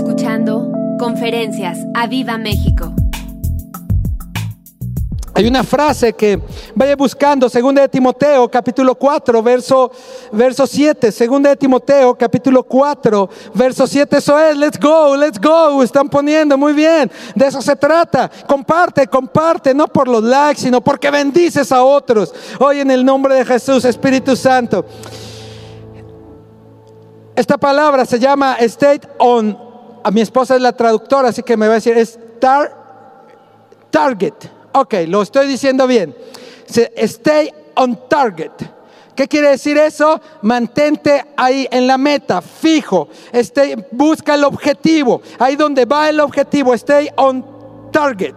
escuchando Conferencias a Viva México. Hay una frase que vaya buscando, segunda de Timoteo, capítulo 4, verso, verso 7. Segunda de Timoteo, capítulo 4, verso 7. Eso es, let's go, let's go. Están poniendo muy bien. De eso se trata. Comparte, comparte, no por los likes, sino porque bendices a otros. Hoy en el nombre de Jesús, Espíritu Santo. Esta palabra se llama state on. A mi esposa es la traductora, así que me va a decir, es target. Ok, lo estoy diciendo bien. Stay on target. ¿Qué quiere decir eso? Mantente ahí en la meta, fijo. busca el objetivo. Ahí donde va el objetivo. Stay on target.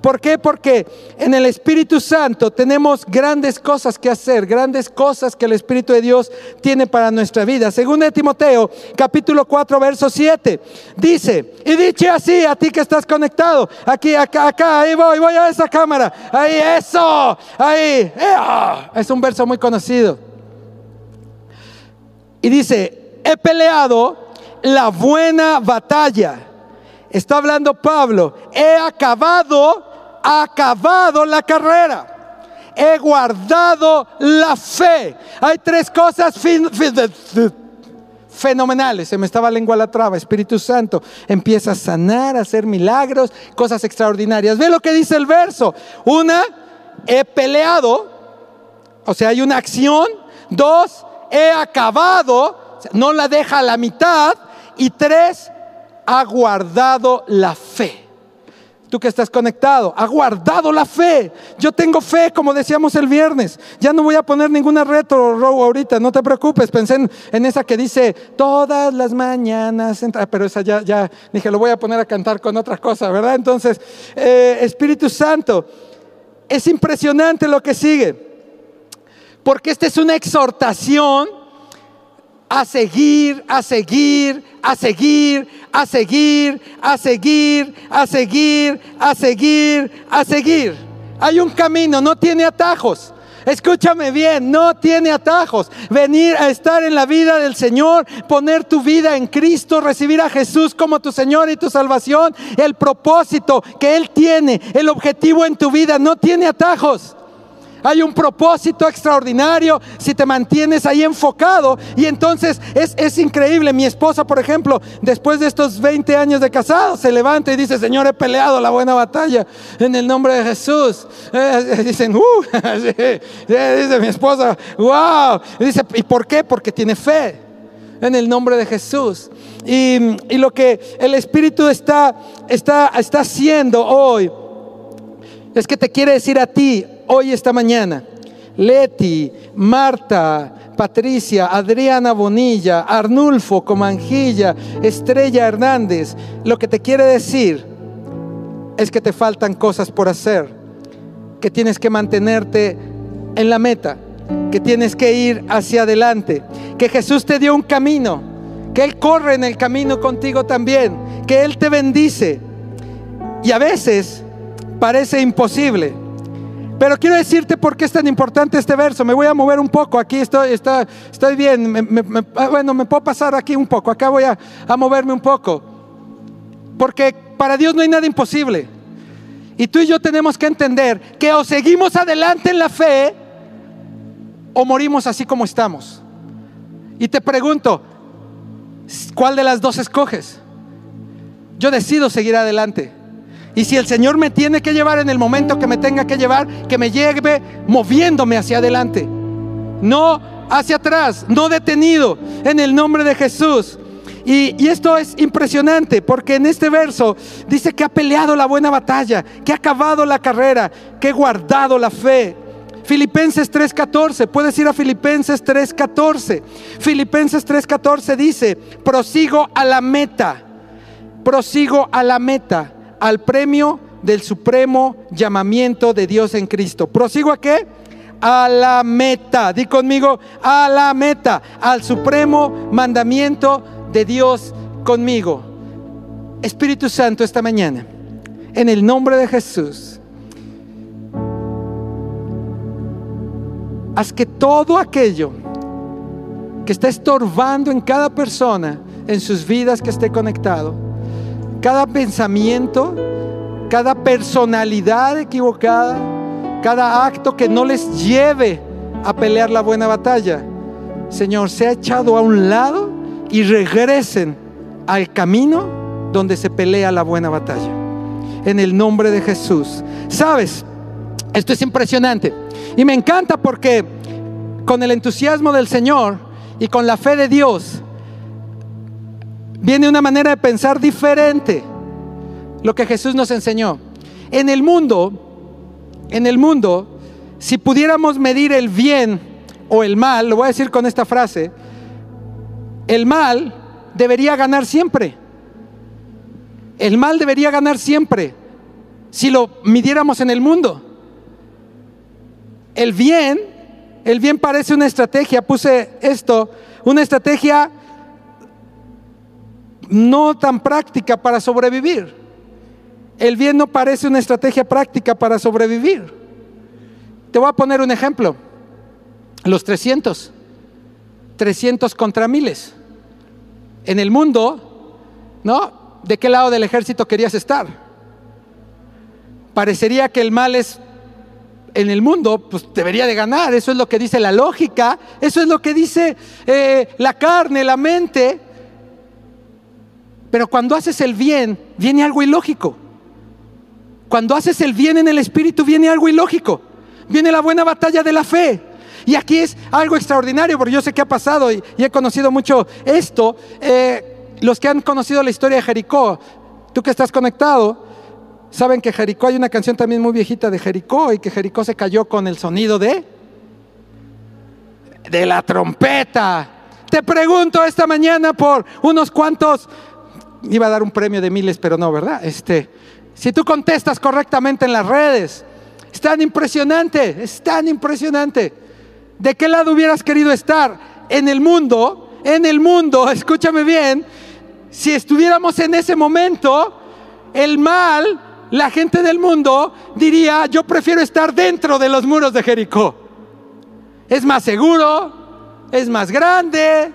¿Por qué? Porque en el Espíritu Santo tenemos grandes cosas que hacer, grandes cosas que el Espíritu de Dios tiene para nuestra vida. Según Timoteo, capítulo 4, verso 7, dice, y dice así a ti que estás conectado, aquí, acá, acá, ahí voy, voy a esa cámara, ahí, eso, ahí, es un verso muy conocido. Y dice, he peleado la buena batalla. Está hablando Pablo, he acabado acabado la carrera. He guardado la fe. Hay tres cosas fenomenales. Se me estaba lengua la traba. Espíritu Santo empieza a sanar, a hacer milagros, cosas extraordinarias. Ve lo que dice el verso. Una, he peleado. O sea, hay una acción. Dos, he acabado. No la deja a la mitad. Y tres, ha guardado la fe. Tú que estás conectado, ha guardado la fe. Yo tengo fe, como decíamos el viernes. Ya no voy a poner ninguna retro ahorita, no te preocupes. Pensé en, esa que dice todas las mañanas, pero esa ya, ya dije, lo voy a poner a cantar con otra cosa, ¿verdad? Entonces, eh, Espíritu Santo, es impresionante lo que sigue, porque esta es una exhortación a seguir, a seguir, a seguir, a seguir, a seguir, a seguir, a seguir, a seguir. Hay un camino, no tiene atajos. Escúchame bien, no tiene atajos. Venir a estar en la vida del Señor, poner tu vida en Cristo, recibir a Jesús como tu Señor y tu salvación, el propósito que Él tiene, el objetivo en tu vida, no tiene atajos. Hay un propósito extraordinario si te mantienes ahí enfocado. Y entonces es, increíble. Mi esposa, por ejemplo, después de estos 20 años de casado, se levanta y dice, Señor, he peleado la buena batalla en el nombre de Jesús. Eh, dicen, uh, dice mi esposa, wow. dice, ¿y por qué? Porque tiene fe en el nombre de Jesús. Y, y lo que el Espíritu está, está, está haciendo hoy es que te quiere decir a ti, hoy, esta mañana, Leti, Marta, Patricia, Adriana Bonilla, Arnulfo Comanjilla, Estrella Hernández, lo que te quiere decir es que te faltan cosas por hacer, que tienes que mantenerte en la meta, que tienes que ir hacia adelante, que Jesús te dio un camino, que Él corre en el camino contigo también, que Él te bendice. Y a veces parece imposible pero quiero decirte por qué es tan importante este verso. Me voy a mover un poco. Aquí estoy, estoy bien. Ah, bueno, me puedo pasar aquí un poco. Acá voy a moverme un poco. Porque para Dios no hay nada imposible. Y tú y yo tenemos que entender que o seguimos adelante en la fe o morimos así como estamos. Y te pregunto, ¿cuál de las dos escoges? Yo decido seguir adelante. Y si el Señor me tiene que llevar en el momento que me tenga que llevar, que me lleve moviéndome hacia adelante. No hacia atrás, no detenido, en el nombre de Jesús. Y, esto es impresionante porque en este verso dice que ha peleado la buena batalla, que ha acabado la carrera, que ha guardado la fe. Filipenses 3:14, puedes ir a Filipenses 3:14. Filipenses 3:14 dice, prosigo a la meta, prosigo a la meta al premio del supremo llamamiento de Dios en Cristo. ¿Prosigo a qué? A la meta. Di conmigo, a la meta, al supremo mandamiento de Dios conmigo. Espíritu Santo, esta mañana, en el nombre de Jesús, haz que todo aquello que está estorbando en cada persona, en sus vidas que esté conectado, cada pensamiento, cada personalidad equivocada, cada acto que no les lleve a pelear la buena batalla, Señor, sea echado a un lado y regresen al camino donde se pelea la buena batalla. En el nombre de Jesús. ¿Sabes? Esto es impresionante. Y me encanta porque con el entusiasmo del Señor y con la fe de Dios, viene una manera de pensar diferente. Lo que Jesús nos enseñó. En el mundo, en el mundo, si pudiéramos medir el bien o el mal, lo voy a decir con esta frase, el mal debería ganar siempre. El mal debería ganar siempre si lo midiéramos en el mundo. El bien, el bien parece una estrategia, puse esto, una estrategia no tan práctica para sobrevivir. El bien no parece una estrategia práctica para sobrevivir. Te voy a poner un ejemplo. Los 300. 300 contra miles. En el mundo, ¿no? ¿De qué lado del ejército querías estar? Parecería que el mal es en el mundo, pues debería de ganar. Eso es lo que dice la lógica, eso es lo que dice eh, la carne, la mente. Pero cuando haces el bien, viene algo ilógico. Cuando haces el bien en el espíritu, viene algo ilógico. Viene la buena batalla de la fe. Y aquí es algo extraordinario, porque yo sé que ha pasado y, he conocido mucho esto. Eh, los que han conocido la historia de Jericó, tú que estás conectado, saben que Jericó hay una canción también muy viejita de Jericó y que Jericó se cayó con el sonido de de la trompeta. Te pregunto esta mañana por unos cuantos iba a dar un premio de miles, pero no, ¿verdad? Este, si tú contestas correctamente en las redes, es tan impresionante, es tan impresionante. ¿De qué lado hubieras querido estar? En el mundo, en el mundo, escúchame bien, si estuviéramos en ese momento, el mal, la gente del mundo diría, yo prefiero estar dentro de los muros de Jericó. Es más seguro, es más grande,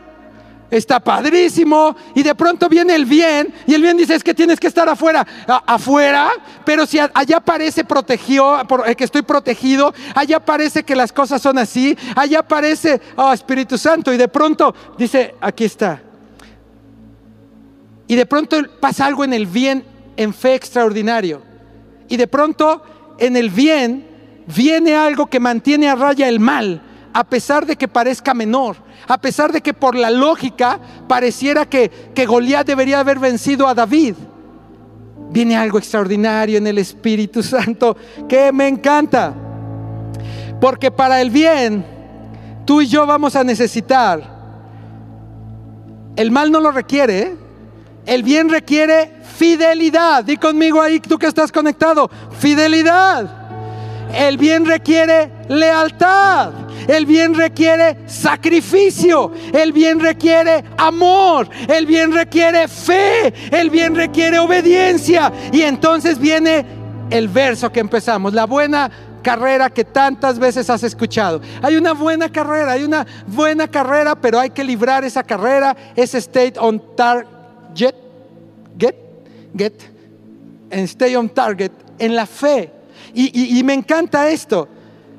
está padrísimo, y de pronto viene el bien, y el bien dice, es que tienes que estar afuera, afuera, pero si allá parece protegido, eh, que estoy protegido, allá parece que las cosas son así, allá parece, oh Espíritu Santo, y de pronto dice, aquí está. Y de pronto pasa algo en el bien en fe extraordinario. Y de pronto en el bien viene algo que mantiene a raya el mal, a pesar de que parezca menor a pesar de que por la lógica pareciera que, que Goliat debería haber vencido a David. Viene algo extraordinario en el Espíritu Santo que me encanta. Porque para el bien, tú y yo vamos a necesitar. El mal no lo requiere. ¿eh? El bien requiere fidelidad. Di conmigo ahí, tú que estás conectado. Fidelidad. El bien requiere lealtad. El bien requiere sacrificio. El bien requiere amor. El bien requiere fe. El bien requiere obediencia. Y entonces viene el verso que empezamos. La buena carrera que tantas veces has escuchado. Hay una buena carrera, hay una buena carrera, pero hay que librar esa carrera, ese state on target, get, get, and stay on target en la fe. y me encanta esto.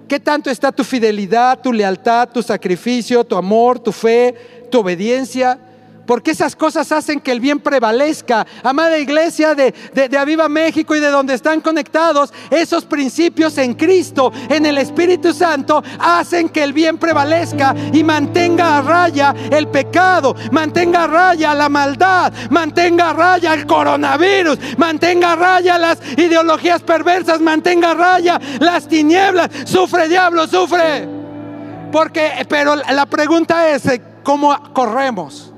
¿Qué tanto está tu fidelidad, tu lealtad, tu sacrificio, tu amor, tu fe, tu obediencia? Porque esas cosas hacen que el bien prevalezca. Amada iglesia de, de, Aviva México y de donde están conectados, esos principios en Cristo, en el Espíritu Santo, hacen que el bien prevalezca y mantenga a raya el pecado, mantenga a raya la maldad, mantenga a raya el coronavirus, mantenga a raya las ideologías perversas, mantenga a raya las tinieblas. Sufre diablo, sufre. Porque, pero la pregunta es, ¿cómo corremos?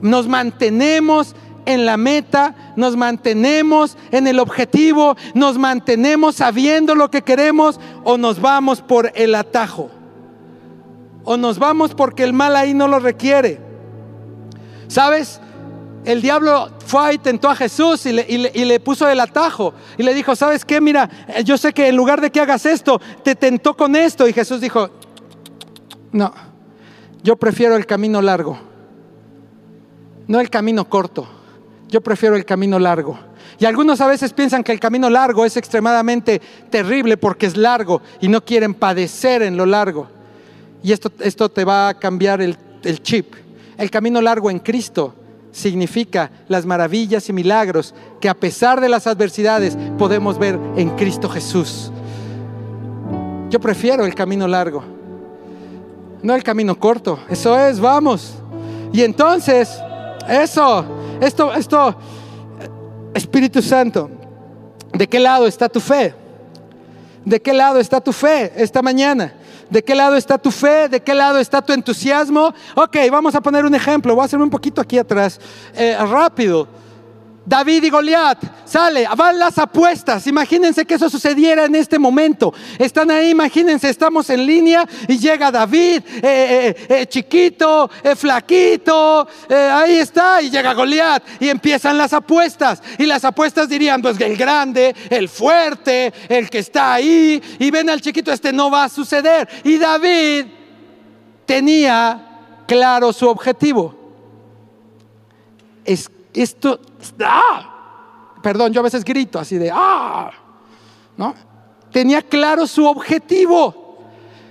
Nos mantenemos en la meta, nos mantenemos en el objetivo, nos mantenemos sabiendo lo que queremos o nos vamos por el atajo. O nos vamos porque el mal ahí no lo requiere. ¿Sabes? El diablo fue y tentó a Jesús y le, y le, puso el atajo. Y le dijo, ¿sabes qué? Mira, yo sé que en lugar de que hagas esto, te tentó con esto. Y Jesús dijo, no, yo prefiero el camino largo no el camino corto, Yo prefiero el camino largo. Y algunos a veces piensan que el camino largo es extremadamente terrible porque es largo y no quieren padecer en lo largo. Y esto, esto te va a cambiar el, el chip. El camino largo en Cristo significa las maravillas y milagros que a pesar de las adversidades podemos ver en Cristo Jesús. Yo prefiero el camino largo, no el camino corto. Eso es, vamos. Y entonces, eso, esto, esto, Espíritu Santo, ¿de qué lado está tu fe? ¿De qué lado está tu fe esta mañana? ¿De qué lado está tu fe? ¿De qué lado está tu entusiasmo? Ok, vamos a poner un ejemplo. Voy a hacerme un poquito aquí atrás, eh, rápido. David y Goliat, sale, van las apuestas. Imagínense que eso sucediera en este momento. Están ahí, imagínense, estamos en línea y llega David, eh, eh, eh, chiquito, flaquito, ahí está, y llega Goliat y empiezan las apuestas. Y las apuestas dirían, pues el grande, el fuerte, el que está ahí, y ven al chiquito, este no va a suceder. Y David tenía claro su objetivo. Es esto, ¡ah! Perdón, yo a veces grito así de, ¡ah! ¿No? Tenía claro su objetivo.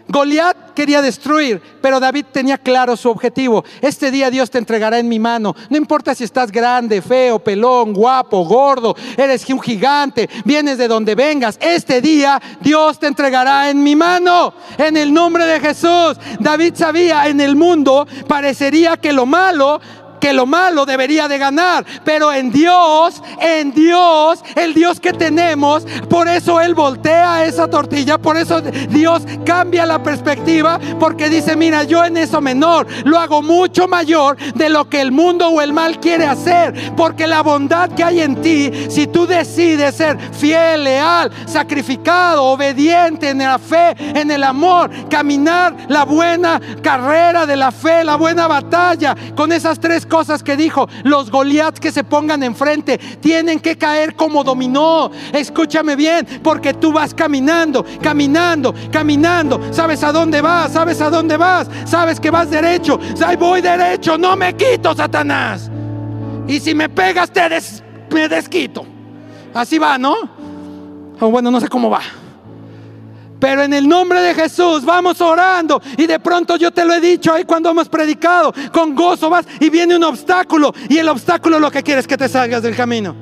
Goliat quería destruir, pero David tenía claro su objetivo. Este día Dios te entregará en mi mano. No importa si estás grande, feo, pelón, guapo, gordo, eres un gigante, vienes de donde vengas. Este día Dios te entregará en mi mano. En el nombre de Jesús. David sabía en el mundo parecería que lo malo que lo malo debería de ganar, pero en Dios, en Dios, el Dios que tenemos, por eso Él voltea esa tortilla, por eso Dios cambia la perspectiva, porque dice, mira, yo en eso menor lo hago mucho mayor de lo que el mundo o el mal quiere hacer, porque la bondad que hay en ti, si tú decides ser fiel, leal, sacrificado, obediente en la fe, en el amor, caminar la buena carrera de la fe, la buena batalla, con esas tres cosas, cosas que dijo. Los Goliaths que se pongan enfrente tienen que caer como dominó. Escúchame bien, porque tú vas caminando, caminando, caminando. ¿Sabes a dónde vas? ¿Sabes a dónde vas? ¿Sabes que vas derecho? Ahí voy derecho, no me quito, Satanás. Y si me pegas, te me desquito. Así va, ¿no? O bueno, no sé cómo va. Pero en el nombre de Jesús vamos orando. Y de pronto yo te lo he dicho ahí cuando hemos predicado. Con gozo vas y viene un obstáculo. Y el obstáculo lo que quiere es que te salgas del camino.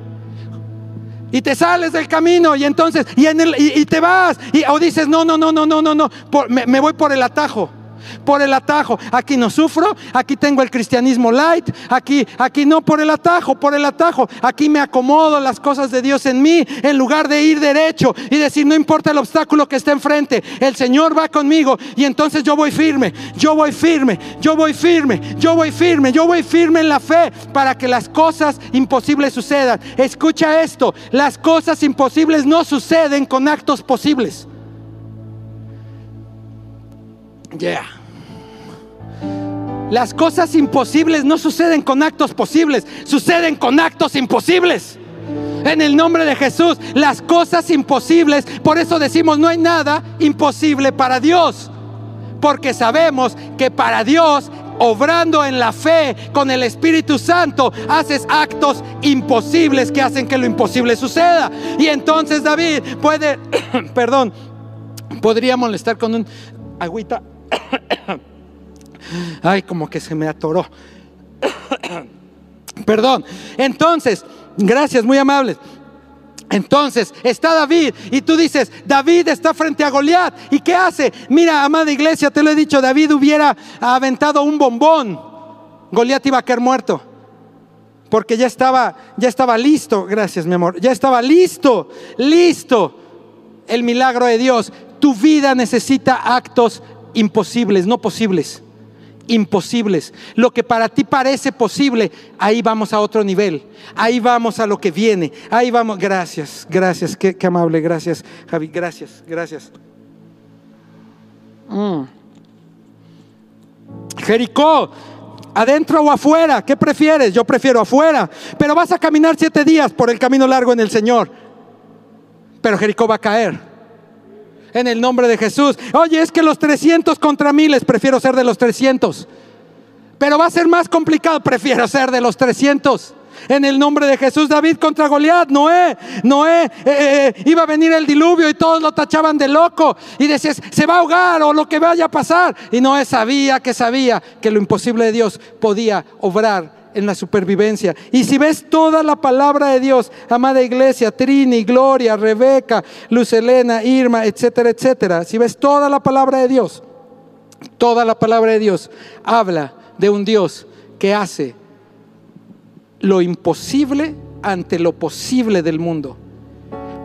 Y te sales del camino y entonces, y, en el, y, te vas. Y, o dices, no, no, no, no, no, no, no. me voy por el atajo por el atajo. Aquí no sufro, aquí tengo el cristianismo light, aquí, aquí no por el atajo, por el atajo. Aquí me acomodo las cosas de Dios en mí en lugar de ir derecho y decir, no importa el obstáculo que esté enfrente, el Señor va conmigo y entonces yo voy firme, yo voy firme, yo voy firme, yo voy firme, yo voy firme en la fe para que las cosas imposibles sucedan. Escucha esto, las cosas imposibles no suceden con actos posibles. Yeah. Las cosas imposibles no suceden con actos posibles, suceden con actos imposibles. En el nombre de Jesús, las cosas imposibles, por eso decimos, no hay nada imposible para Dios. Porque sabemos que para Dios, obrando en la fe con el Espíritu Santo, haces actos imposibles que hacen que lo imposible suceda. Y entonces David puede, perdón, podría molestar con un agüita. Ay, como que se me atoró. Perdón. Entonces, gracias, muy amables. Entonces está David y tú dices, David está frente a Goliat. ¿Y qué hace? Mira, amada iglesia, te lo he dicho, David hubiera aventado un bombón. Goliat iba a caer muerto. Porque ya estaba, ya estaba listo, gracias mi amor, ya estaba listo, listo el milagro de Dios. Tu vida necesita actos imposibles, no posibles imposibles. Lo que para ti parece posible, ahí vamos a otro nivel. Ahí vamos a lo que viene. Ahí vamos. Gracias, gracias. Qué, amable. Gracias, Javi. Gracias, gracias. Mm. Jericó, adentro o afuera. ¿Qué prefieres? Yo prefiero afuera. Pero vas a caminar siete días por el camino largo en el Señor. Pero Jericó va a caer en el nombre de Jesús. Oye, es que los 300 contra miles, prefiero ser de los 300. Pero va a ser más complicado, prefiero ser de los 300. En el nombre de Jesús, David contra Goliat, Noé, Noé, eh, eh, iba a venir el diluvio y todos lo tachaban de loco y decías, se va a ahogar o lo que vaya a pasar. Y Noé sabía que sabía que lo imposible de Dios podía obrar en la supervivencia. Y si ves toda la palabra de Dios, amada iglesia, Trini, Gloria, Rebeca, Luz Elena, Irma, etcétera, etcétera, si ves toda la palabra de Dios, toda la palabra de Dios habla de un Dios que hace lo imposible ante lo posible del mundo.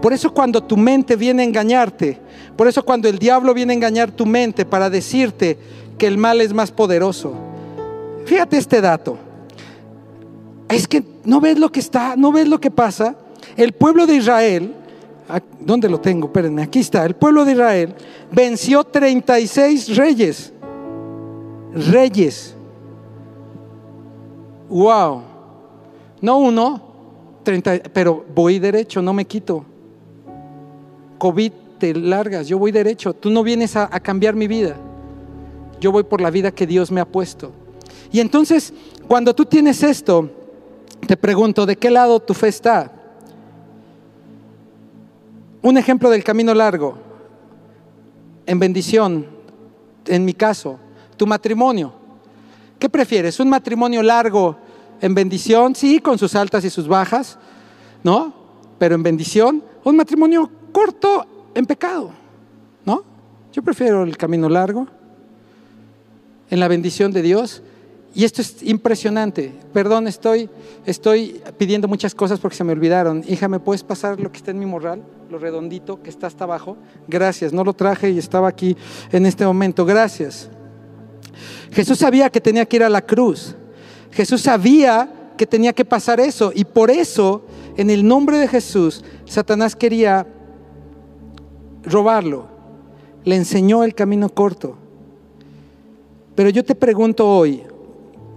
Por eso cuando tu mente viene a engañarte, por eso cuando el diablo viene a engañar tu mente para decirte que el mal es más poderoso, fíjate este dato es que no ves lo que está, no ves lo que pasa. El pueblo de Israel, ¿dónde lo tengo? Espérenme, aquí está. El pueblo de Israel venció 36 reyes. Reyes. Wow. No uno, 30, pero voy derecho, no me quito. COVID te largas, yo voy derecho. Tú no vienes a cambiar mi vida. Yo voy por la vida que Dios me ha puesto. Y entonces, cuando tú tienes esto, te pregunto, ¿de qué lado tu fe está? Un ejemplo del camino largo, en bendición, en mi caso, tu matrimonio. ¿Qué prefieres? ¿Un matrimonio largo en bendición? Sí, con sus altas y sus bajas, ¿no? Pero en bendición. Un matrimonio corto en pecado, ¿no? Yo prefiero el camino largo, en la bendición de Dios. Y esto es impresionante. Perdón, estoy, estoy pidiendo muchas cosas porque se me olvidaron. Hija, ¿me puedes pasar lo que está en mi morral? Lo redondito que está hasta abajo. Gracias, no lo traje y estaba aquí en este momento. Gracias. Jesús sabía que tenía que ir a la cruz. Jesús sabía que tenía que pasar eso. Y por eso, en el nombre de Jesús, Satanás quería robarlo. Le enseñó el camino corto. Pero yo te pregunto hoy,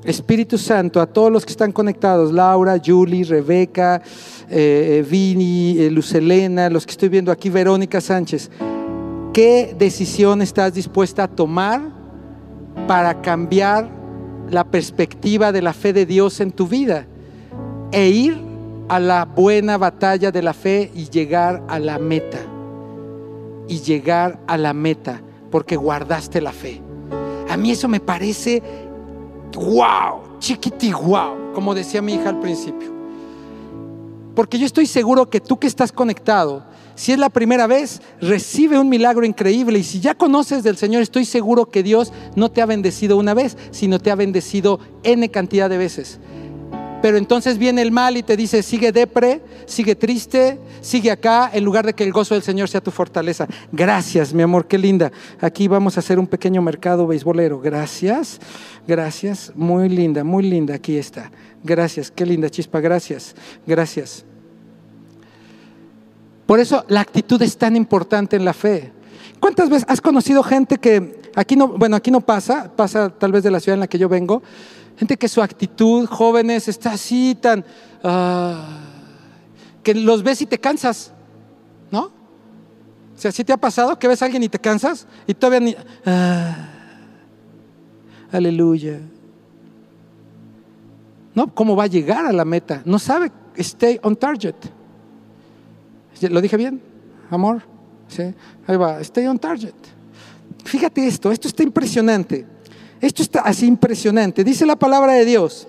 Espíritu Santo, a todos los que están conectados, Laura, Julie, Rebeca, eh, eh Vini, eh, Lucelena, los que estoy viendo aquí, Verónica Sánchez, ¿qué decisión estás dispuesta a tomar para cambiar la perspectiva de la fe de Dios en tu vida e ir a la buena batalla de la fe y llegar a la meta? Y llegar a la meta porque guardaste la fe. A mí eso me parece wow, chiquiti, wow, como decía mi hija al principio. Porque yo estoy seguro que tú que estás conectado, si es la primera vez, recibe un milagro increíble. Y si ya conoces del Señor, estoy seguro que Dios no te ha bendecido una vez, sino te ha bendecido N cantidad de veces. Pero entonces viene el mal y te dice, sigue depre, sigue triste, sigue acá, en lugar de que el gozo del Señor sea tu fortaleza. Gracias, mi amor, qué linda. Aquí vamos a hacer un pequeño mercado beisbolero. Gracias, gracias, muy linda, muy linda, aquí está. Gracias, qué linda chispa, gracias, gracias. Por eso la actitud es tan importante en la fe. ¿Cuántas veces has conocido gente que aquí no, bueno, aquí no pasa, pasa tal vez de la ciudad en la que yo vengo, Gente que su actitud, jóvenes, está así tan... Ah, que los ves y te cansas, ¿no? O sea, ¿sí te ha pasado que ves a alguien y te cansas? Y todavía ni... Ah, aleluya. ¿No? ¿Cómo va a llegar a la meta? No sabe, stay on target. ¿Lo dije bien? Amor. ¿Sí? Ahí va, stay on target. Fíjate esto, esto está impresionante. Esto está así impresionante. Dice la palabra de Dios.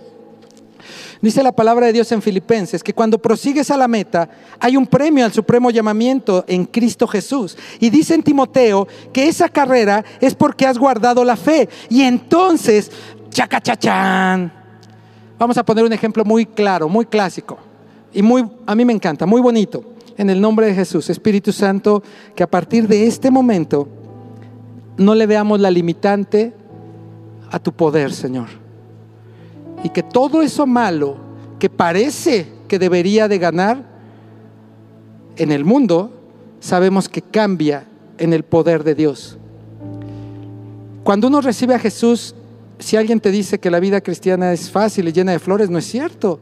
Dice la palabra de Dios en Filipenses que cuando prosigues a la meta hay un premio al supremo llamamiento en Cristo Jesús. Y dice en Timoteo que esa carrera es porque has guardado la fe. Y entonces, chacachachán. Vamos a poner un ejemplo muy claro, muy clásico. Y muy, a mí me encanta, muy bonito. En el nombre de Jesús, Espíritu Santo, que a partir de este momento no le veamos la limitante a tu poder, Señor. Y que todo eso malo que parece que debería de ganar en el mundo, sabemos que cambia en el poder de Dios. Cuando uno recibe a Jesús, si alguien te dice que la vida cristiana es fácil y llena de flores, no es cierto.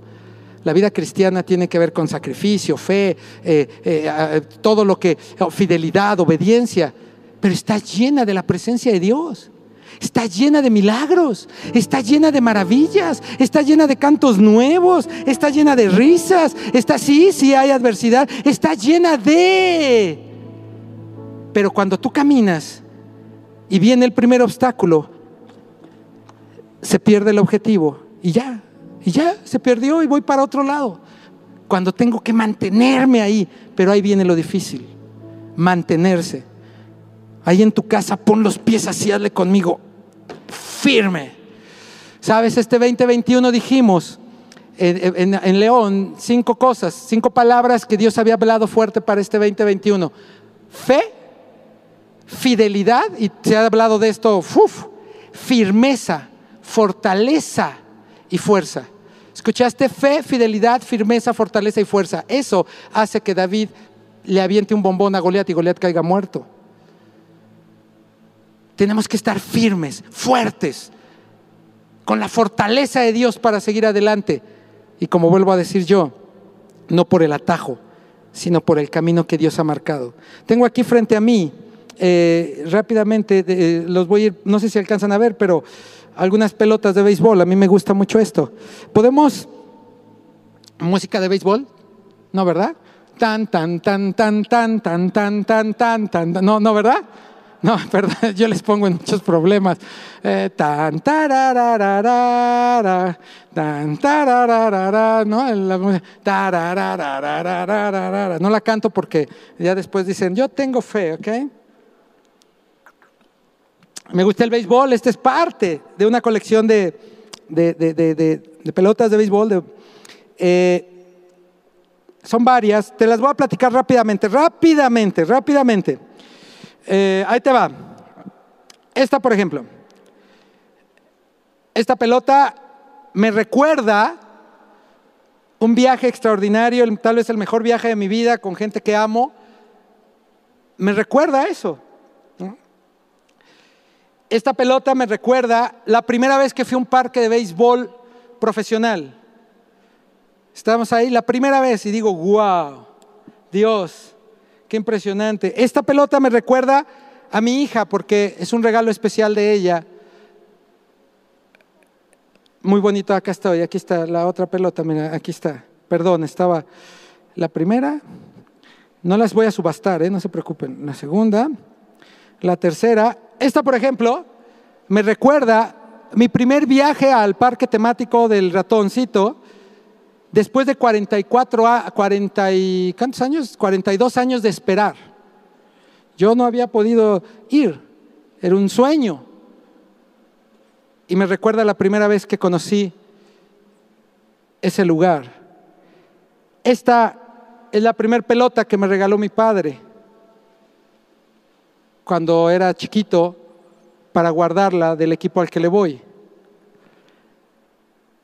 La vida cristiana tiene que ver con sacrificio, fe, eh, eh, todo lo que, fidelidad, obediencia, pero está llena de la presencia de Dios. Está llena de milagros, está llena de maravillas, está llena de cantos nuevos, está llena de risas, está sí, sí hay adversidad, está llena de... Pero cuando tú caminas y viene el primer obstáculo, se pierde el objetivo y ya, y ya se perdió y voy para otro lado. Cuando tengo que mantenerme ahí, pero ahí viene lo difícil, mantenerse. Ahí en tu casa pon los pies así, hazle conmigo, firme. Sabes, este 2021 dijimos en, León cinco cosas, cinco palabras que Dios había hablado fuerte para este 2021. Fe, fidelidad, y se ha hablado de esto, uf, firmeza, fortaleza y fuerza. ¿Escuchaste? Fe, fidelidad, firmeza, fortaleza y fuerza. Eso hace que David le aviente un bombón a Goliat y Goliat caiga muerto. Tenemos que estar firmes, fuertes, con la fortaleza de Dios para seguir adelante. Y como vuelvo a decir yo, no por el atajo, sino por el camino que Dios ha marcado. Tengo aquí frente a mí, eh, rápidamente, eh, los voy a ir, no sé si alcanzan a ver, pero algunas pelotas de béisbol. A mí me gusta mucho esto. ¿Podemos música de béisbol? No, ¿verdad? Tan, tan, tan, tan, tan, tan, tan, tan, tan, tan. No, no, ¿verdad? No, perdón, yo les pongo en muchos problemas. Eh, tan, tarararara, tan, tarararara, ¿no? La, no la canto porque ya después dicen, yo tengo fe, ¿ok? Me gusta el béisbol, esta es parte de una colección de, pelotas de béisbol. Eh, son varias, te las voy a platicar rápidamente, rápidamente, rápidamente. Eh, ahí te va. Esta, por ejemplo. Esta pelota me recuerda un viaje extraordinario, tal vez el mejor viaje de mi vida con gente que amo. Me recuerda eso. Esta pelota me recuerda la primera vez que fui a un parque de béisbol profesional. Estábamos ahí la primera vez y digo, wow, Dios, qué impresionante. Esta pelota me recuerda a mi hija porque es un regalo especial de ella. Muy bonito, acá estoy, aquí está la otra pelota, mira, aquí está. Perdón, estaba la primera, no las voy a subastar, ¿eh? no se preocupen. La segunda, la tercera, esta, por ejemplo, me recuerda mi primer viaje al parque temático del ratoncito, después de 44 a 40 y, ¿cuántos años? 42 años de esperar. Yo no había podido ir, era un sueño. Y me recuerda la primera vez que conocí ese lugar. Esta es la primera pelota que me regaló mi padre cuando era chiquito para guardarla del equipo al que le voy.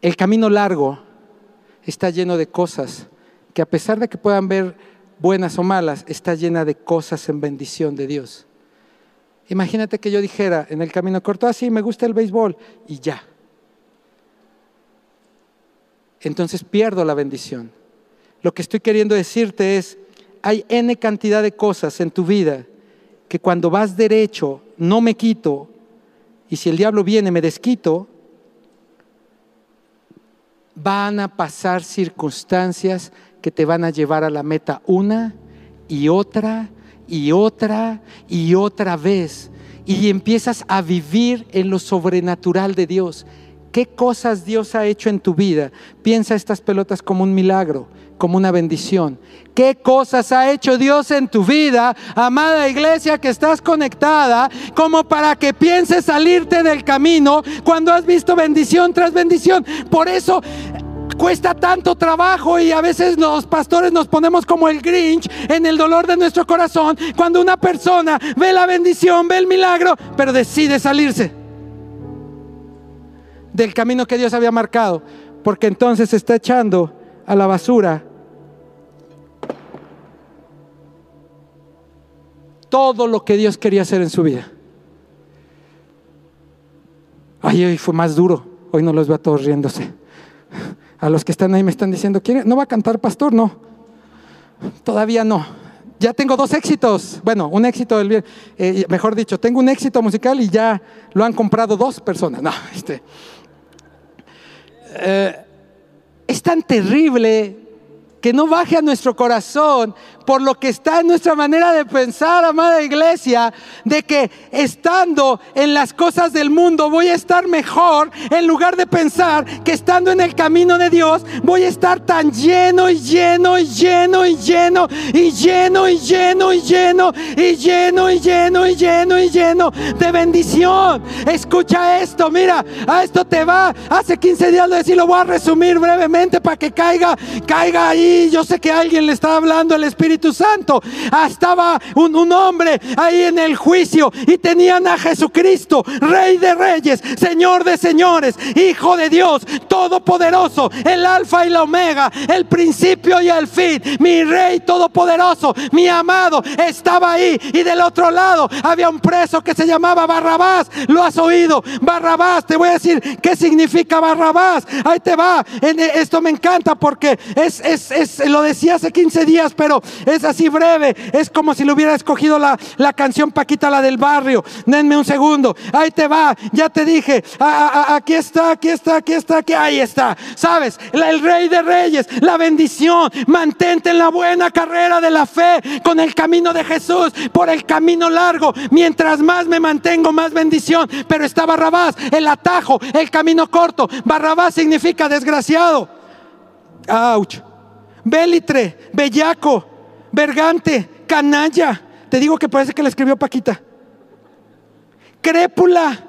El camino largo está lleno de cosas que a pesar de que puedan ver buenas o malas, está llena de cosas en bendición de Dios. Imagínate que yo dijera en el camino corto, ah, me gusta el béisbol, y ya. Entonces pierdo la bendición. Lo que estoy queriendo decirte es, hay N cantidad de cosas en tu vida que cuando vas derecho no me quito y si el diablo viene me desquito, van a pasar circunstancias que te van a llevar a la meta una y otra y otra y otra vez. Y empiezas a vivir en lo sobrenatural de Dios. ¿Qué cosas Dios ha hecho en tu vida? Piensa estas pelotas como un milagro como una bendición. ¿Qué cosas ha hecho Dios en tu vida, amada iglesia que estás conectada, como para que pienses salirte del camino cuando has visto bendición tras bendición? Por eso cuesta tanto trabajo y a veces los pastores nos ponemos como el Grinch en el dolor de nuestro corazón cuando una persona ve la bendición, ve el milagro, pero decide salirse del camino que Dios había marcado, porque entonces está echando a la basura todo lo que Dios quería hacer en su vida. Ay, hoy fue más duro. Hoy no los veo a todos riéndose. A los que están ahí me están diciendo, ¿no va a cantar pastor? No. Todavía no. ya tengo dos éxitos. Bueno, un éxito del bien, eh, mejor dicho, tengo un éxito musical y ya lo han comprado dos personas. No, este. eh, es tan terrible que no baje a nuestro corazón por lo que está en nuestra manera de pensar, amada iglesia, de que estando en las cosas del mundo voy a estar mejor en lugar de pensar que estando en el camino de Dios voy a estar tan lleno y lleno y lleno y lleno y lleno y lleno y lleno y lleno y lleno y lleno y lleno de bendición. Escucha esto, mira, a esto te va. Hace 15 días lo decía, lo voy a resumir brevemente para que caiga, caiga ahí. Yo sé que alguien le está hablando el Espíritu Santo. Ah, estaba un, un hombre ahí en el juicio y tenían a Jesucristo, Rey de Reyes, Señor de Señores, Hijo de Dios, Todopoderoso, el Alfa y la Omega, el principio y el fin, mi Rey Todopoderoso, mi amado, estaba ahí y del otro lado había un preso que se llamaba Barrabás. ¿Lo has oído? Barrabás, te voy a decir qué significa Barrabás. Ahí te va. En- Esto me encanta porque es, lo decía hace 15 días, pero es así breve. Es como si le hubiera escogido la, la canción Paquita, la del barrio. Denme un segundo. Ahí te va. Ya te dije. Aquí está, aquí está, aquí está, aquí. Ahí está. ¿Sabes? El rey de reyes, la bendición. Mantente en la buena carrera de la fe con el camino de Jesús por el camino largo. Mientras más me mantengo, más bendición. Pero está Barrabás, el atajo, el camino corto. Barrabás significa desgraciado. Ouch. Bélitre, bellaco, vergante, canalla. Te digo que parece que le escribió Paquita. Crépula,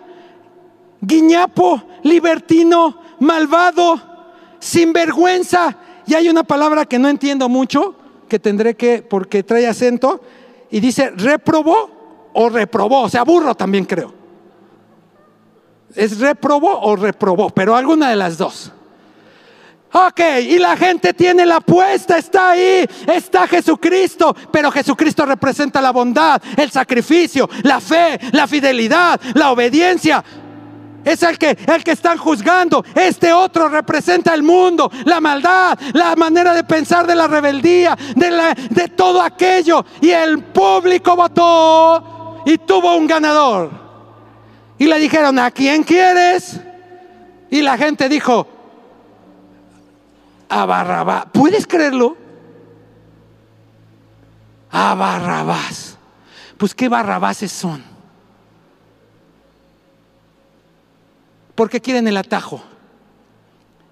guiñapo, libertino, malvado, sinvergüenza. Y hay una palabra que no entiendo mucho, que tendré que, porque trae acento, y dice reprobó o reprobó, o sea, burro también creo. ¿Es reprobó o reprobó? Pero alguna de las dos. Ok, y la gente tiene la apuesta, está ahí, está Jesucristo, pero Jesucristo representa la bondad, el sacrificio, la fe, la fidelidad, la obediencia. Es el que, el que están juzgando. Este otro representa el mundo, la maldad, la manera de pensar de la rebeldía, de, la- de todo aquello. Y el público votó y tuvo un ganador. Y le dijeron, ¿a quién quieres? Y la gente dijo, a Barrabás. ¿Puedes creerlo? A Barrabás. Pues qué Barrabases son. Porque quieren el atajo.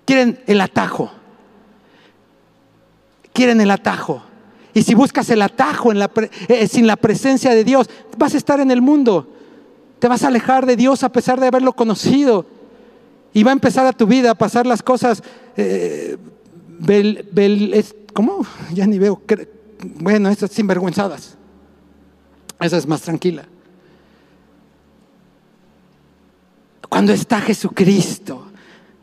Quieren el atajo. Quieren el atajo. Y si buscas el atajo en la eh, sin la presencia de Dios, vas a estar en el mundo. Te vas a alejar de Dios a pesar de haberlo conocido. Y va a empezar a tu vida a pasar las cosas. eh, bel- bel- es- ¿Cómo? Ya ni veo. Bueno, esas sinvergüenzadas. Esa es más tranquila. Cuando está Jesucristo,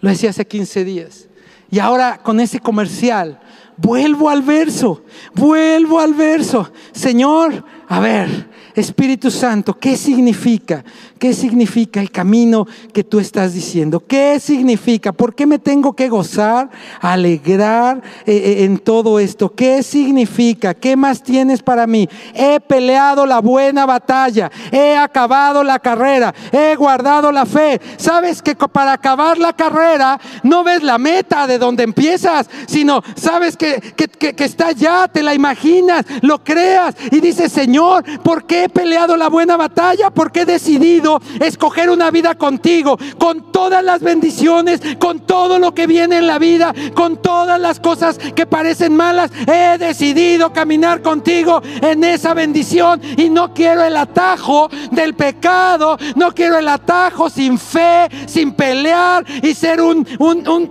lo decía hace 15 días. Y ahora con ese comercial, vuelvo al verso, vuelvo al verso. Señor, a ver, Espíritu Santo, ¿qué significa? ¿Qué significa el camino que tú estás diciendo? ¿Qué significa? ¿Por qué me tengo que gozar, alegrar eh, eh, en todo esto? ¿Qué significa? ¿Qué más tienes para mí? He peleado la buena batalla, he acabado la carrera, he guardado la fe. Sabes que para acabar la carrera no ves la meta de donde empiezas, sino sabes que, que, que- que está allá, te la imaginas, lo creas y dices, Señor, ¿por qué he peleado la buena batalla? Porque he decidido escoger una vida contigo, con todas las bendiciones, con todo lo que viene en la vida, con todas las cosas que parecen malas. He decidido caminar contigo en esa bendición y no quiero el atajo del pecado, no quiero el atajo sin fe, sin pelear y ser un,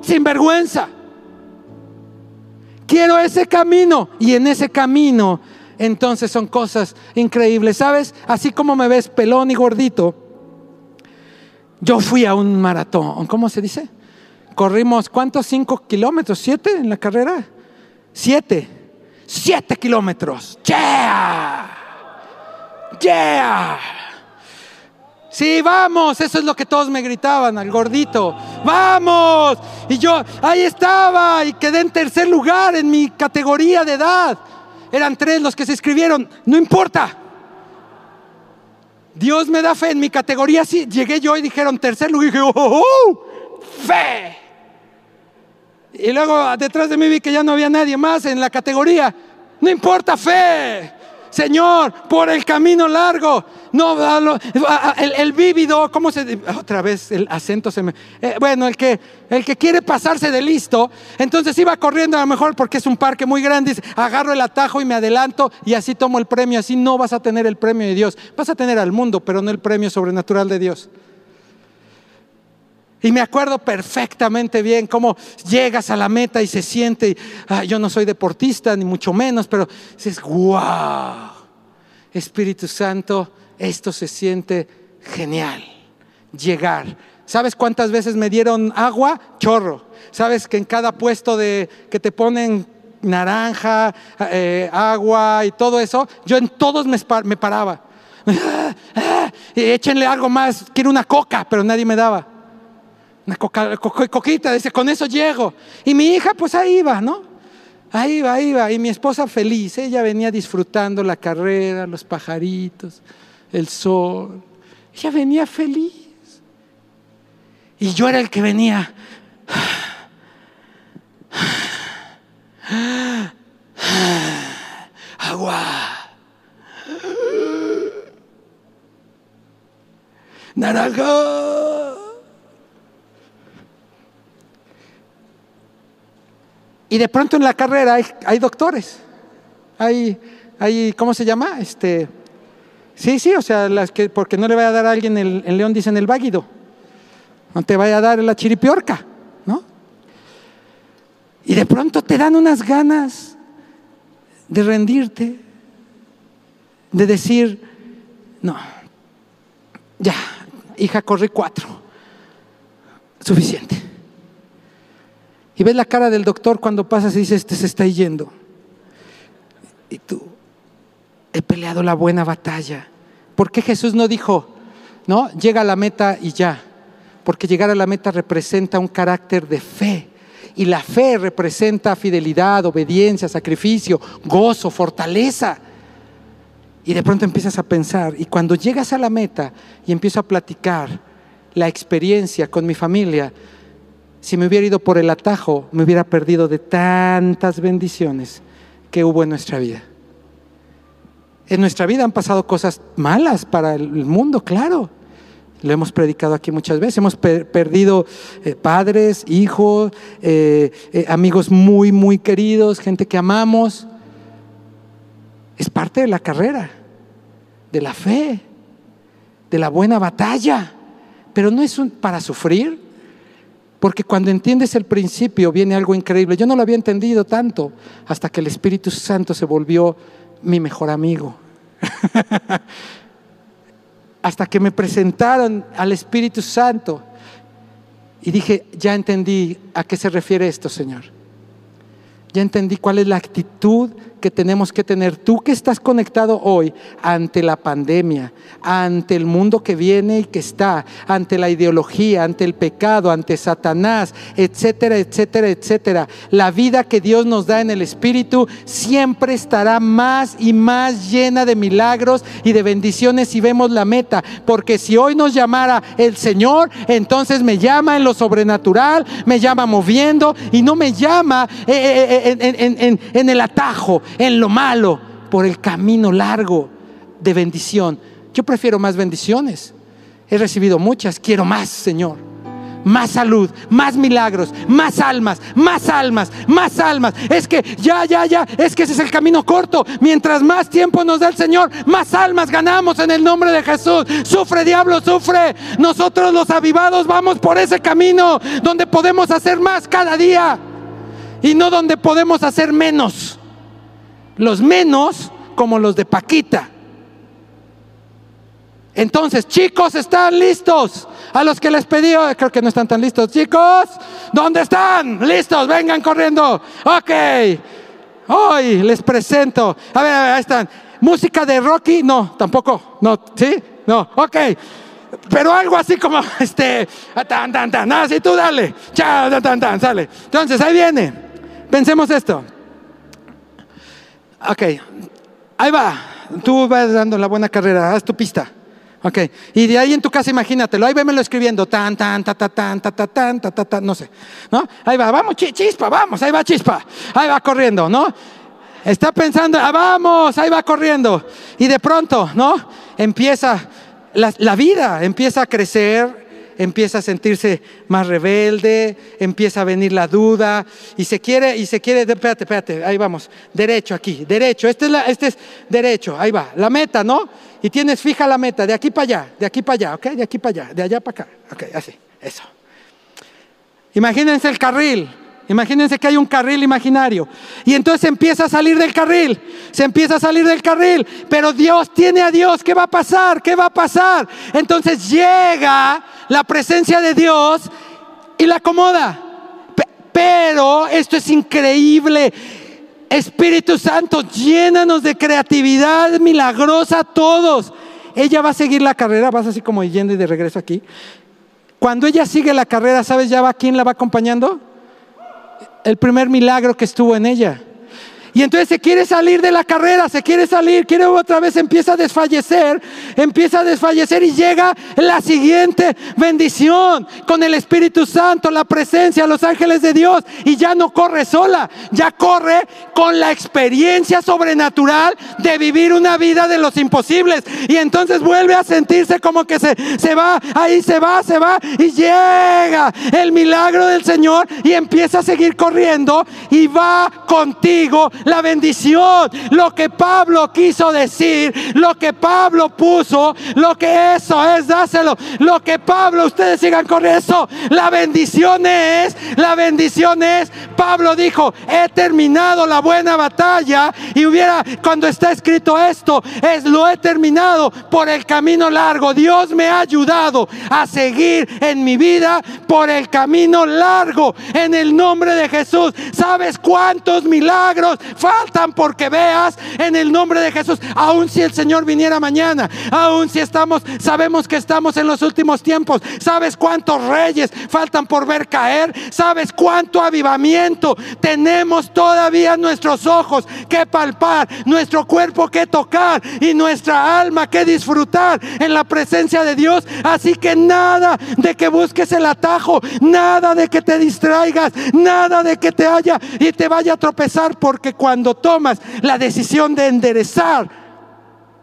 sinvergüenza. Quiero ese camino y en ese camino entonces son cosas increíbles. ¿Sabes? Así como me ves pelón y gordito, yo fui a un maratón. ¿Cómo se dice? Corrimos, ¿cuántos? ¿Cinco kilómetros? ¿Siete en la carrera? Siete. Siete kilómetros. ¡Yeah! ¡Yeah! Sí, vamos, eso es lo que todos me gritaban al gordito. Vamos. Y yo ahí estaba y quedé en tercer lugar en mi categoría de edad. Eran tres los que se inscribieron, no importa. Dios me da fe en mi categoría. Sí, llegué yo y dijeron tercer lugar y dije, oh, oh, oh, fe. Y luego detrás de mí vi que ya no había nadie más en la categoría. No importa fe. Señor, por el camino largo. No, el, el vívido, ¿cómo se Otra vez el acento se me. Eh, bueno, el que, el que quiere pasarse de listo, entonces iba corriendo a lo mejor porque es un parque muy grande, agarro el atajo y me adelanto y así tomo el premio. Así no vas a tener el premio de Dios. Vas a tener al mundo, pero no el premio sobrenatural de Dios. Y me acuerdo perfectamente bien cómo llegas a la meta y se siente, ah, yo no soy deportista ni mucho menos, pero dices, wow, Espíritu Santo, esto se siente genial, llegar. ¿Sabes cuántas veces me dieron agua? Chorro. ¿Sabes que en cada puesto de que te ponen naranja, eh, agua y todo eso, yo en todos me, me paraba. échenle algo más, quiero una coca, pero nadie me daba. Una coca, coquita, dice, con eso llego. Y mi hija, pues ahí iba, ¿no? Ahí iba, ahí iba. Y mi esposa feliz, ella venía disfrutando la carrera, los pajaritos, el sol. Ella venía feliz. Y yo era el que venía. Agua. Naranja. Y de pronto en la carrera hay, doctores. Hay, hay, ¿cómo se llama? Este, sí, sí, o sea, las que, porque no le vaya a dar a alguien el, el león, dicen el váguido. No te vaya a dar la chiripiorca, ¿no? Y de pronto te dan unas ganas de rendirte, de decir, no, ya, hija, corre cuatro, suficiente. Y ves la cara del doctor cuando pasas y dices, este se está yendo. Y tú, he peleado la buena batalla. ¿Por qué Jesús no dijo, no, llega a la meta y ya? Porque llegar a la meta representa un carácter de fe. Y la fe representa fidelidad, obediencia, sacrificio, gozo, fortaleza. Y de pronto empiezas a pensar, y cuando llegas a la meta y empiezo a platicar la experiencia con mi familia, si me hubiera ido por el atajo, me hubiera perdido de tantas bendiciones que hubo en nuestra vida. En nuestra vida han pasado cosas malas para el mundo, claro. Lo hemos predicado aquí muchas veces. Hemos perdido eh, padres, hijos, eh, eh, amigos muy, muy queridos, gente que amamos. Es parte de la carrera, de la fe, de la buena batalla. Pero no es para sufrir, porque cuando entiendes el principio viene algo increíble. Yo no lo había entendido tanto hasta que el Espíritu Santo se volvió mi mejor amigo. hasta que me presentaron al Espíritu Santo y dije, ya entendí a qué se refiere esto, Señor. Ya entendí cuál es la actitud que tenemos que tener. Tú que estás conectado hoy ante la pandemia, ante el mundo que viene y que está, ante la ideología, ante el pecado, ante Satanás, etcétera, etcétera, etcétera. La vida que Dios nos da en el Espíritu siempre estará más y más llena de milagros y de bendiciones si vemos la meta. Porque si hoy nos llamara el Señor, entonces me llama en lo sobrenatural, me llama moviendo y no me llama eh, eh, eh, en el atajo en lo malo por el camino largo de bendición. Yo prefiero más bendiciones. He recibido muchas, quiero más, Señor. Más salud, más milagros, más almas, más almas, más almas. Es que ya, ya, ya, es que ese es el camino corto. Mientras más tiempo nos da el Señor, más almas ganamos en el nombre de Jesús. Sufre, diablo, sufre. Nosotros los avivados vamos por ese camino donde podemos hacer más cada día y no donde podemos hacer menos los menos como los de Paquita. Entonces, chicos, ¿están listos? A los que les pedí, oh, creo que no están tan listos. Chicos, ¿dónde están? Listos, vengan corriendo. Ok, hoy les presento. A ver, a ver, ahí están. Música de Rocky, no, tampoco. No, ¿sí? No, ok. Pero algo así como este, tan, tan, tan. Así tú dale. Cha, tan, tan, tan, sale. Entonces, ahí viene. Pensemos esto. Ok, ahí va. Tú vas dando la buena carrera, haz tu pista. Ok, y de ahí en tu casa imagínatelo, ahí vémelo escribiendo, tan, tan, ta, ta, tan, ta, ta, tan, ta, ta, ta, no sé, ¿no? Ahí va, vamos, chispa, vamos, ahí va chispa, ahí va corriendo, ¿no? Está pensando, ah, vamos, ahí va corriendo. Y de pronto, ¿no? Empieza la, la vida, empieza a crecer, empieza a sentirse más rebelde, empieza a venir la duda y se quiere, y se quiere, espérate, espérate, ahí vamos, derecho aquí, derecho, este es, la, este es derecho, ahí va, la meta, ¿no? Y tienes fija la meta, de aquí para allá, de aquí para allá, ¿ok? De aquí para allá, de allá para acá, ok, así, eso. Imagínense el carril, Imagínense que hay un carril imaginario. Y entonces empieza a salir del carril. Se empieza a salir del carril. Pero Dios tiene a Dios. ¿Qué va a pasar? ¿Qué va a pasar? Entonces llega la presencia de Dios y la acomoda. Pero esto es increíble. Espíritu Santo, llénanos de creatividad milagrosa a todos. Ella va a seguir la carrera, vas así como yendo y de regreso aquí. Cuando ella sigue la carrera, ¿sabes ya va quién la va acompañando? El primer milagro que estuvo en ella. Y entonces se quiere salir de la carrera, se quiere salir, quiere otra vez, empieza a desfallecer, empieza a desfallecer y llega la siguiente bendición con el Espíritu Santo, la presencia, los ángeles de Dios. Y ya no corre sola, ya corre con la experiencia sobrenatural de vivir una vida de los imposibles. Y entonces vuelve a sentirse como que se, se va, ahí se va, se va y llega el milagro del Señor y empieza a seguir corriendo y va contigo la bendición, lo que Pablo quiso decir, lo que Pablo puso, lo que eso es, dáselo, lo que Pablo, ustedes sigan con eso, la bendición es, la bendición es, Pablo dijo, he terminado la buena batalla y hubiera, cuando está escrito esto, es lo he terminado por el camino largo, Dios me ha ayudado a seguir en mi vida por el camino largo, en el nombre de Jesús, ¿sabes cuántos milagros faltan porque veas en el nombre de Jesús, aun si el Señor viniera mañana, aun si estamos, sabemos que estamos en los últimos tiempos, sabes cuántos reyes faltan por ver caer, sabes cuánto avivamiento tenemos todavía nuestros ojos que palpar, nuestro cuerpo que tocar y nuestra alma que disfrutar en la presencia de Dios. Así que nada de que busques el atajo, nada de que te distraigas, nada de que te haya y te vaya a tropezar porque cuando tomas la decisión de enderezar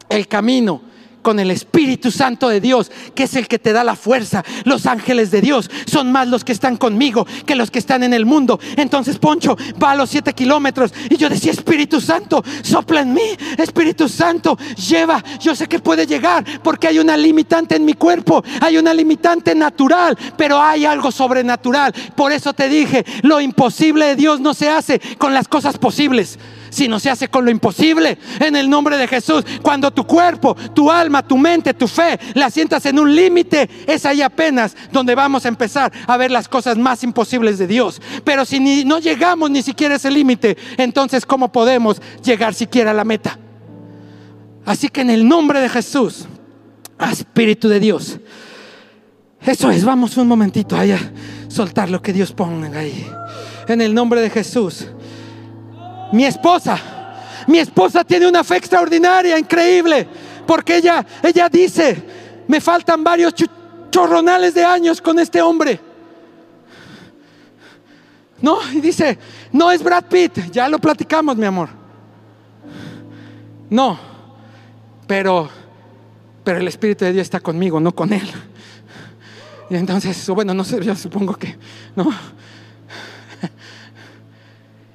el camino, con el Espíritu Santo de Dios, que es el que te da la fuerza. Los ángeles de Dios son más los que están conmigo que los que están en el mundo. Entonces Poncho va a los siete kilómetros y yo decía, Espíritu Santo, sopla en mí, Espíritu Santo, lleva, yo sé que puede llegar porque hay una limitante en mi cuerpo, hay una limitante natural, pero hay algo sobrenatural. Por eso te dije, lo imposible de Dios no se hace con las cosas posibles si no se hace con lo imposible. En el nombre de Jesús, cuando tu cuerpo, tu alma, tu mente, tu fe la sientas en un límite, es ahí apenas donde vamos a empezar a ver las cosas más imposibles de Dios. Pero si no llegamos ni siquiera a ese límite, entonces ¿cómo podemos llegar siquiera a la meta? Así que en el nombre de Jesús, Espíritu de Dios, eso es, vamos un momentito allá, soltar lo que Dios ponga ahí. En el nombre de Jesús. Mi esposa, mi esposa tiene una fe extraordinaria, increíble, porque ella, ella dice, me faltan varios chorronales de años con este hombre. No, y dice, no es Brad Pitt, ya lo platicamos, mi amor. No, pero, pero el Espíritu de Dios está conmigo, no con él. Y entonces, bueno, no sé, yo supongo que, no.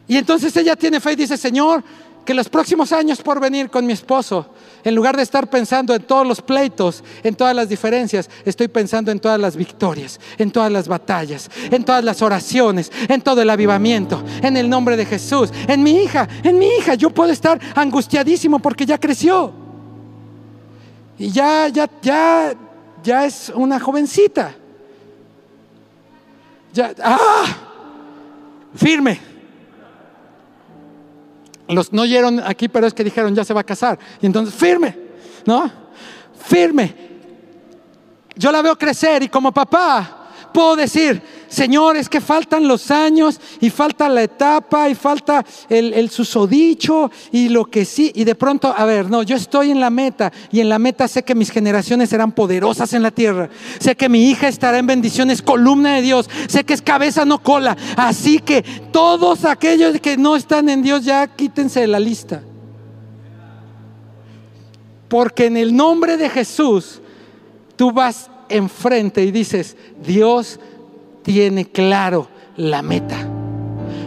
Y entonces ella tiene fe y dice, Señor, que los próximos años por venir con mi esposo, en lugar de estar pensando en todos los pleitos, en todas las diferencias, estoy pensando en todas las victorias, en todas las batallas, en todas las oraciones, en todo el avivamiento, en el nombre de Jesús, en mi hija, en mi hija. Yo puedo estar angustiadísimo porque ya creció. Y ya, ya, ya, ya es una jovencita. Ya, ah, firme los no oyeron aquí, pero es que dijeron, ya se va a casar. Y entonces, firme, ¿no? Firme. Yo la veo crecer y como papá puedo decir, Señor, es que faltan los años y falta la etapa y falta el, el susodicho y lo que sí. Y de pronto, a ver, no, yo estoy en la meta y en la meta sé que mis generaciones serán poderosas en la tierra. Sé que mi hija estará en bendiciones, columna de Dios. Sé que es cabeza, no cola. Así que todos aquellos que no están en Dios ya quítense de la lista. Porque en el nombre de Jesús tú vas enfrente y dices, Dios tiene claro la meta.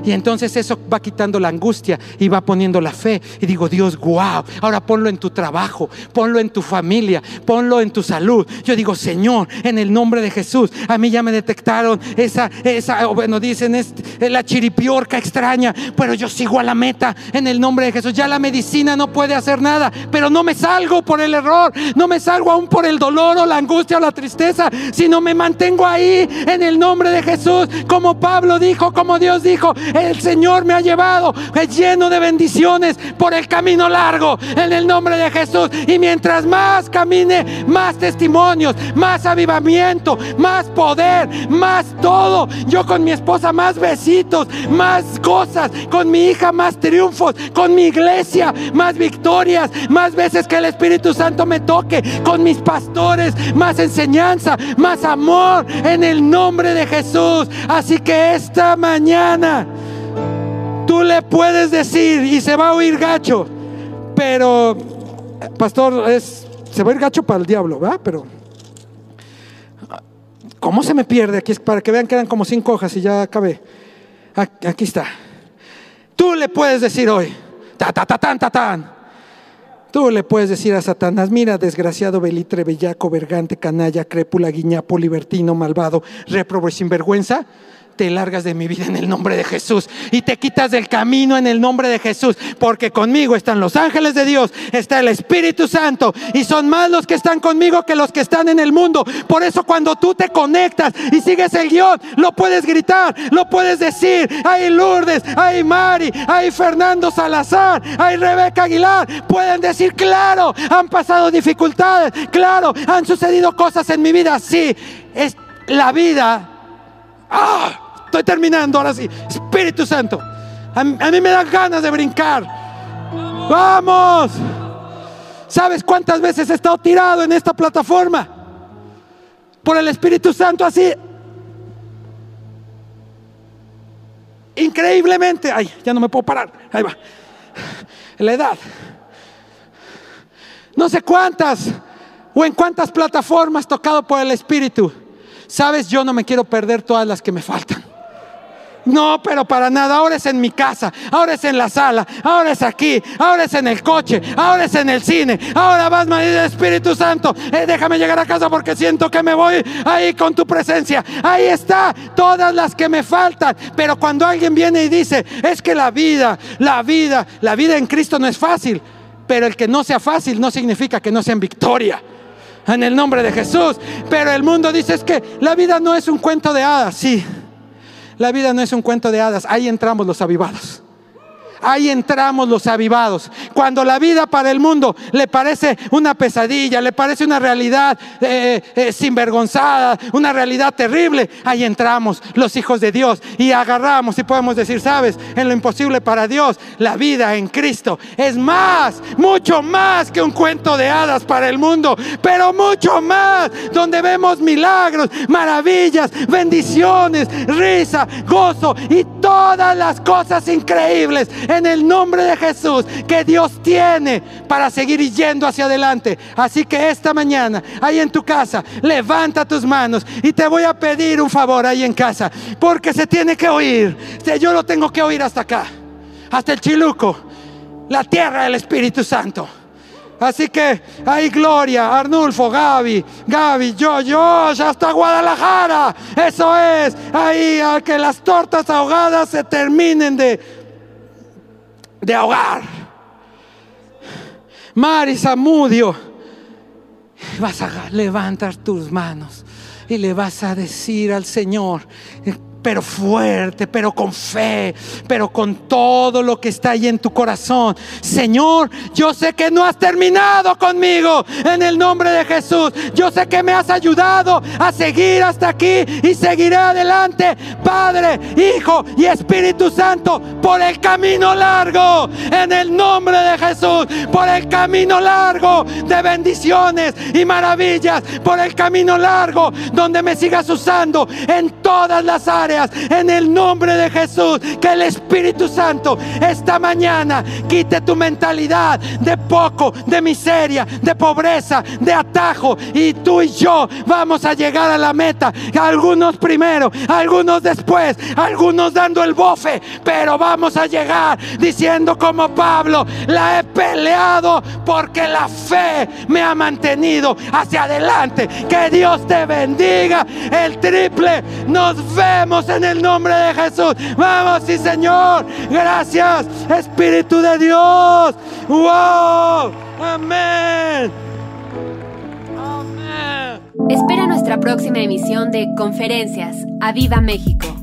Y entonces eso va quitando la angustia y va poniendo la fe. Y digo, Dios, wow, ahora ponlo en tu trabajo, ponlo en tu familia, ponlo en tu salud. Yo digo, Señor, en el nombre de Jesús, a mí ya me detectaron esa, esa, bueno, dicen, es la chiripiorca extraña, pero yo sigo a la meta en el nombre de Jesús. Ya la medicina no puede hacer nada, pero no me salgo por el error, no me salgo aún por el dolor o la angustia o la tristeza, sino me mantengo ahí en el nombre de Jesús, como Pablo dijo, como Dios dijo, el Señor me ha llevado lleno de bendiciones por el camino largo en el nombre de Jesús. Y mientras más camine, más testimonios, más avivamiento, más poder, más todo. Yo con mi esposa más besitos, más cosas, con mi hija más triunfos, con mi iglesia más victorias, más veces que el Espíritu Santo me toque, con mis pastores más enseñanza, más amor en el nombre de Jesús. Así que esta mañana Tú le puedes decir y se va a oír gacho, pero, pastor, es, se va a oír gacho para el diablo, ¿verdad? Pero, ¿cómo se me pierde? Aquí es para que vean que eran como cinco hojas y ya acabé. Aquí está. Tú le puedes decir hoy, ta, ta, ta, tan, ta, tan. Tú le puedes decir a Satanás, mira, desgraciado, belitre, bellaco, vergante, canalla, crépula, guiñapo, libertino, malvado, reprobo y sinvergüenza te largas de mi vida en el nombre de Jesús y te quitas del camino en el nombre de Jesús, porque conmigo están los ángeles de Dios, está el Espíritu Santo y son más los que están conmigo que los que están en el mundo. Por eso cuando tú te conectas y sigues el guion, lo puedes gritar, lo puedes decir. Hay Lourdes, hay Mari, hay Fernando Salazar, hay Rebeca Aguilar. Pueden decir, claro, han pasado dificultades, claro, han sucedido cosas en mi vida. Sí, es la vida. ¡Ah! Estoy terminando ahora sí. Espíritu Santo. A, mí me dan ganas de brincar. Vamos. ¿Sabes cuántas veces he estado tirado en esta plataforma? Por el Espíritu Santo así. Increíblemente. Ay, ya no me puedo parar. Ahí va. La edad. No sé cuántas o en cuántas plataformas tocado por el Espíritu. Sabes, yo no me quiero perder todas las que me faltan. No, pero para nada. Ahora es en mi casa, ahora es en la sala, ahora es aquí, ahora es en el coche, ahora es en el cine. Ahora vas, Espíritu Santo. Eh, déjame llegar a casa porque siento que me voy ahí con tu presencia. Ahí está, todas las que me faltan. Pero cuando alguien viene y dice, es que la vida, la vida, la vida en Cristo no es fácil. Pero el que no sea fácil no significa que no sea en victoria en el nombre de Jesús. Pero el mundo dice es que la vida no es un cuento de hadas, sí. La vida no es un cuento de hadas, ahí entramos los avivados. Ahí entramos los avivados. Cuando la vida para el mundo le parece una pesadilla, le parece una realidad eh, eh, sinvergonzada, una realidad terrible, ahí entramos los hijos de Dios y agarramos y podemos decir, sabes, en lo imposible para Dios, la vida en Cristo es más, mucho más que un cuento de hadas para el mundo, pero mucho más, donde vemos milagros, maravillas, bendiciones, risa, gozo y todas las cosas increíbles en el nombre de Jesús que Dios tiene para seguir yendo hacia adelante. Así que esta mañana, ahí en tu casa, levanta tus manos y te voy a pedir un favor ahí en casa, porque se tiene que oír. Yo lo tengo que oír hasta acá, hasta el Chiluco, la tierra del Espíritu Santo. Así que hay Gloria, Arnulfo, Gaby, Gaby, yo, yo, hasta Guadalajara. Eso es, ahí a que las tortas ahogadas se terminen de de ahogar. Mari Samudio, vas a levantar tus manos y le vas a decir al Señor, pero fuerte, pero con fe, pero con todo lo que está ahí en tu corazón. Señor, yo sé que no has terminado conmigo en el nombre de Jesús. Yo sé que me has ayudado a seguir hasta aquí y seguiré adelante, Padre, Hijo y Espíritu Santo, por el camino largo, en el nombre de Jesús, por el camino largo de bendiciones y maravillas, por el camino largo donde me sigas usando en todas las áreas en el nombre de Jesús. Que el Espíritu Santo esta mañana quite tu mentalidad de poco, de miseria, de pobreza, de atajo. Y tú y yo vamos a llegar a la meta. Algunos primero, algunos después, algunos dando el bofe. Pero vamos a llegar diciendo como Pablo, la he peleado porque la fe me ha mantenido hacia adelante. Que Dios te bendiga el triple. Nos vemos en el nombre de Jesús. Vamos, sí, Señor. Gracias, Espíritu de Dios. Wow. Amén. Amén. Espera nuestra próxima emisión de Conferencias. ¡A Viva México!